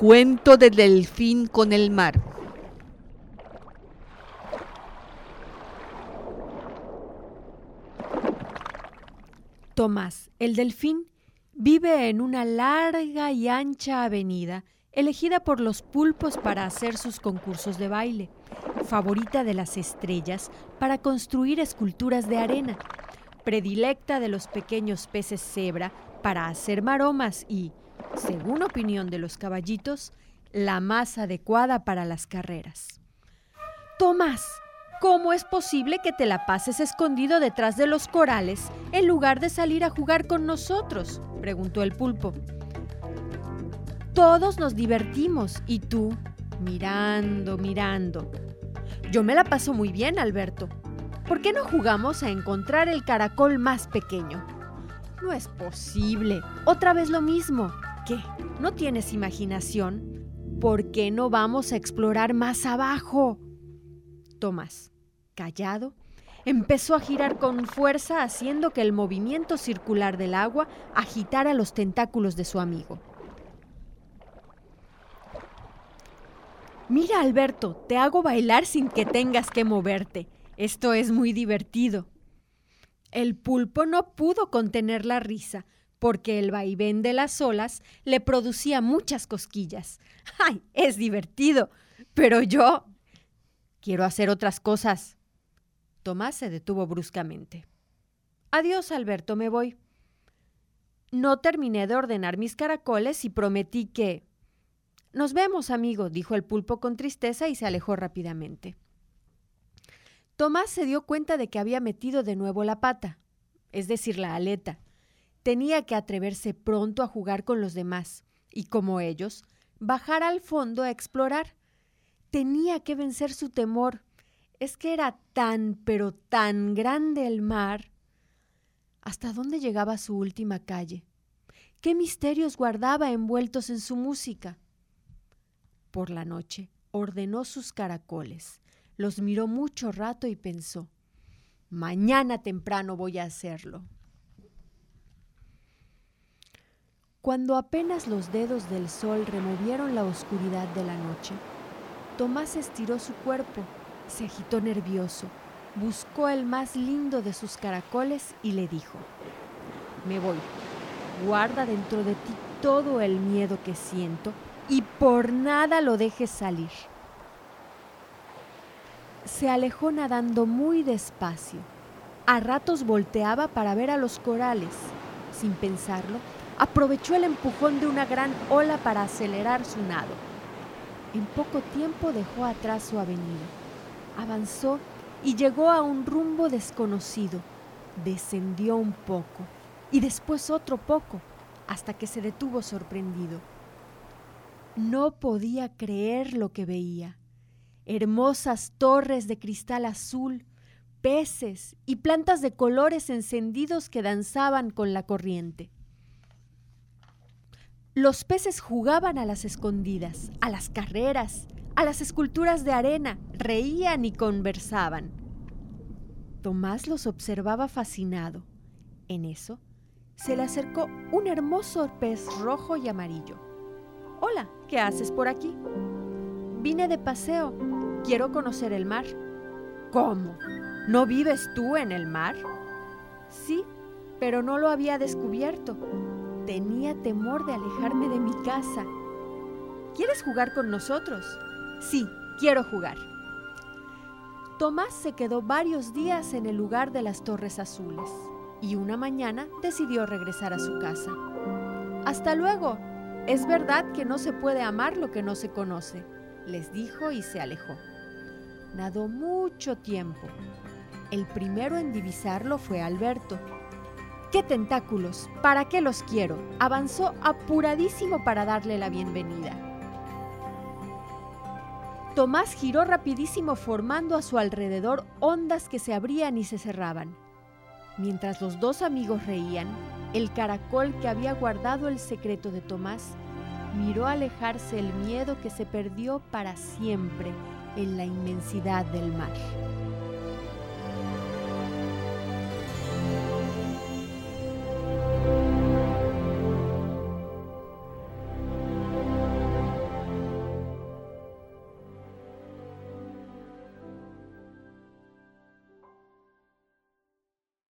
Cuento del delfín con el mar. Tomás, el delfín, vive en una larga y ancha avenida elegida por los pulpos para hacer sus concursos de baile, favorita de las estrellas para construir esculturas de arena, predilecta de los pequeños peces cebra para hacer maromas y, según opinión de los caballitos, la más adecuada para las carreras. Tomás, ¿cómo es posible que te la pases escondido detrás de los corales en lugar de salir a jugar con nosotros? preguntó el pulpo. Todos nos divertimos y tú, mirando, mirando. Yo me la paso muy bien, Alberto. ¿Por qué no jugamos a encontrar el caracol más pequeño? No es posible. Otra vez lo mismo. ¿Qué? ¿No tienes imaginación? ¿Por qué no vamos a explorar más abajo? Tomás, callado, empezó a girar con fuerza haciendo que el movimiento circular del agua agitara los tentáculos de su amigo. Mira, Alberto, te hago bailar sin que tengas que moverte. Esto es muy divertido. El pulpo no pudo contener la risa, porque el vaivén de las olas le producía muchas cosquillas. ¡Ay, es divertido! Pero yo quiero hacer otras cosas. Tomás se detuvo bruscamente. Adiós, Alberto, me voy. No terminé de ordenar mis caracoles y prometí que... Nos vemos, amigo, dijo el pulpo con tristeza y se alejó rápidamente. Tomás se dio cuenta de que había metido de nuevo la pata, es decir, la aleta. Tenía que atreverse pronto a jugar con los demás y, como ellos, bajar al fondo a explorar. Tenía que vencer su temor. Es que era tan, pero tan grande el mar. ¿Hasta dónde llegaba su última calle? ¿Qué misterios guardaba envueltos en su música? Por la noche ordenó sus caracoles los miró mucho rato y pensó, mañana temprano voy a hacerlo. Cuando apenas los dedos del sol removieron la oscuridad de la noche, Tomás estiró su cuerpo, se agitó nervioso, buscó el más lindo de sus caracoles y le dijo, me voy, guarda dentro de ti todo el miedo que siento y por nada lo dejes salir se alejó nadando muy despacio. A ratos volteaba para ver a los corales. Sin pensarlo, aprovechó el empujón de una gran ola para acelerar su nado. En poco tiempo dejó atrás su avenida. Avanzó y llegó a un rumbo desconocido. Descendió un poco y después otro poco hasta que se detuvo sorprendido. No podía creer lo que veía hermosas torres de cristal azul, peces y plantas de colores encendidos que danzaban con la corriente. Los peces jugaban a las escondidas, a las carreras, a las esculturas de arena, reían y conversaban. Tomás los observaba fascinado. En eso, se le acercó un hermoso pez rojo y amarillo. Hola, ¿qué haces por aquí? Vine de paseo, Quiero conocer el mar. ¿Cómo? ¿No vives tú en el mar? Sí, pero no lo había descubierto. Tenía temor de alejarme de mi casa. ¿Quieres jugar con nosotros? Sí, quiero jugar. Tomás se quedó varios días en el lugar de las Torres Azules y una mañana decidió regresar a su casa. Hasta luego. Es verdad que no se puede amar lo que no se conoce, les dijo y se alejó nadó mucho tiempo. El primero en divisarlo fue Alberto. ¡Qué tentáculos! ¿Para qué los quiero? Avanzó apuradísimo para darle la bienvenida. Tomás giró rapidísimo formando a su alrededor ondas que se abrían y se cerraban. Mientras los dos amigos reían, el caracol que había guardado el secreto de Tomás miró alejarse el miedo que se perdió para siempre en la inmensidad del mar.